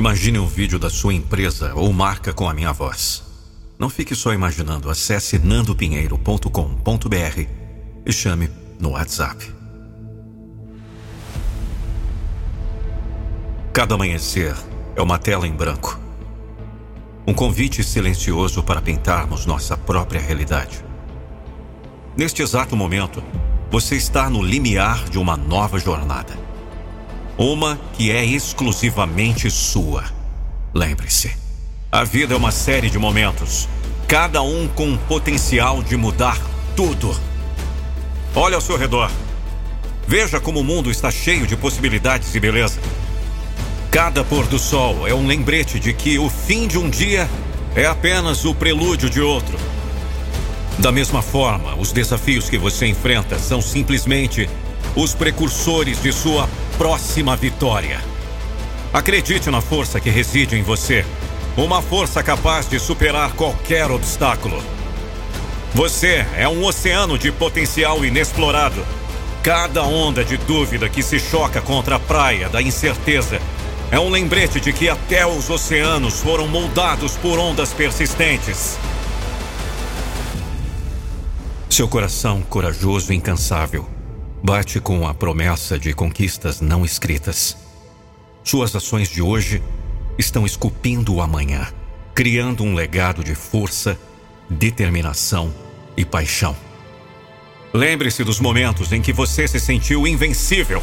Imagine um vídeo da sua empresa ou marca com a minha voz. Não fique só imaginando. Acesse nandopinheiro.com.br e chame no WhatsApp. Cada amanhecer é uma tela em branco. Um convite silencioso para pintarmos nossa própria realidade. Neste exato momento, você está no limiar de uma nova jornada. Uma que é exclusivamente sua. Lembre-se, a vida é uma série de momentos, cada um com potencial de mudar tudo. Olhe ao seu redor. Veja como o mundo está cheio de possibilidades e beleza. Cada pôr do sol é um lembrete de que o fim de um dia é apenas o prelúdio de outro. Da mesma forma, os desafios que você enfrenta são simplesmente os precursores de sua próxima vitória. Acredite na força que reside em você, uma força capaz de superar qualquer obstáculo. Você é um oceano de potencial inexplorado. Cada onda de dúvida que se choca contra a praia da incerteza é um lembrete de que até os oceanos foram moldados por ondas persistentes. Seu coração corajoso e incansável bate com a promessa de conquistas não escritas. Suas ações de hoje estão esculpindo o amanhã, criando um legado de força, determinação e paixão. Lembre-se dos momentos em que você se sentiu invencível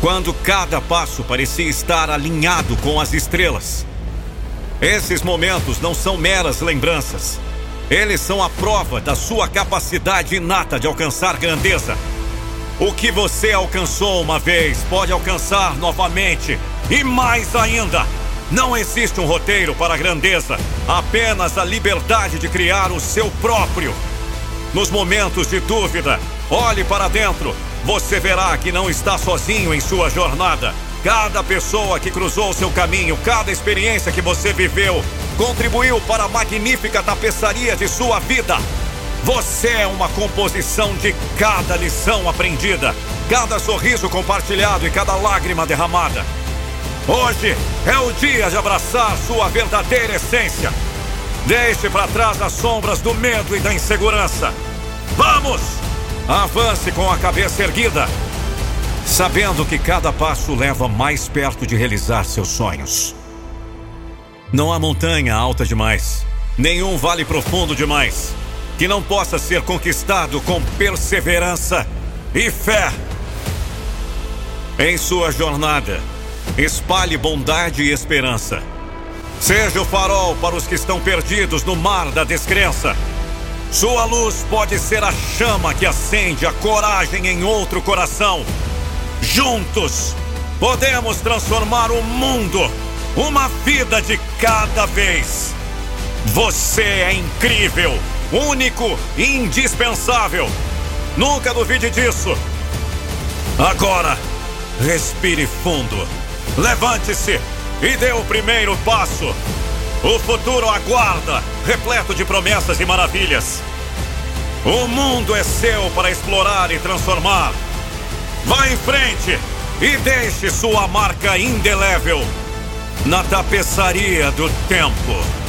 quando cada passo parecia estar alinhado com as estrelas. Esses momentos não são meras lembranças. Eles são a prova da sua capacidade inata de alcançar grandeza. O que você alcançou uma vez pode alcançar novamente e mais ainda. Não existe um roteiro para a grandeza, apenas a liberdade de criar o seu próprio. Nos momentos de dúvida, olhe para dentro você verá que não está sozinho em sua jornada. Cada pessoa que cruzou seu caminho, cada experiência que você viveu, contribuiu para a magnífica tapeçaria de sua vida. Você é uma composição de cada lição aprendida, cada sorriso compartilhado e cada lágrima derramada. Hoje é o dia de abraçar sua verdadeira essência. Deixe para trás as sombras do medo e da insegurança. Vamos! Avance com a cabeça erguida, sabendo que cada passo leva mais perto de realizar seus sonhos. Não há montanha alta demais, nenhum vale profundo demais, que não possa ser conquistado com perseverança e fé. Em sua jornada, espalhe bondade e esperança. Seja o farol para os que estão perdidos no mar da descrença. Sua luz pode ser a chama que acende a coragem em outro coração. Juntos, podemos transformar o mundo, uma vida de cada vez. Você é incrível, único indispensável. Nunca duvide disso. Agora, respire fundo, levante-se e dê o primeiro passo. O futuro aguarda, repleto de promessas e maravilhas. O mundo é seu para explorar e transformar. Vá em frente e deixe sua marca indelével na tapeçaria do tempo.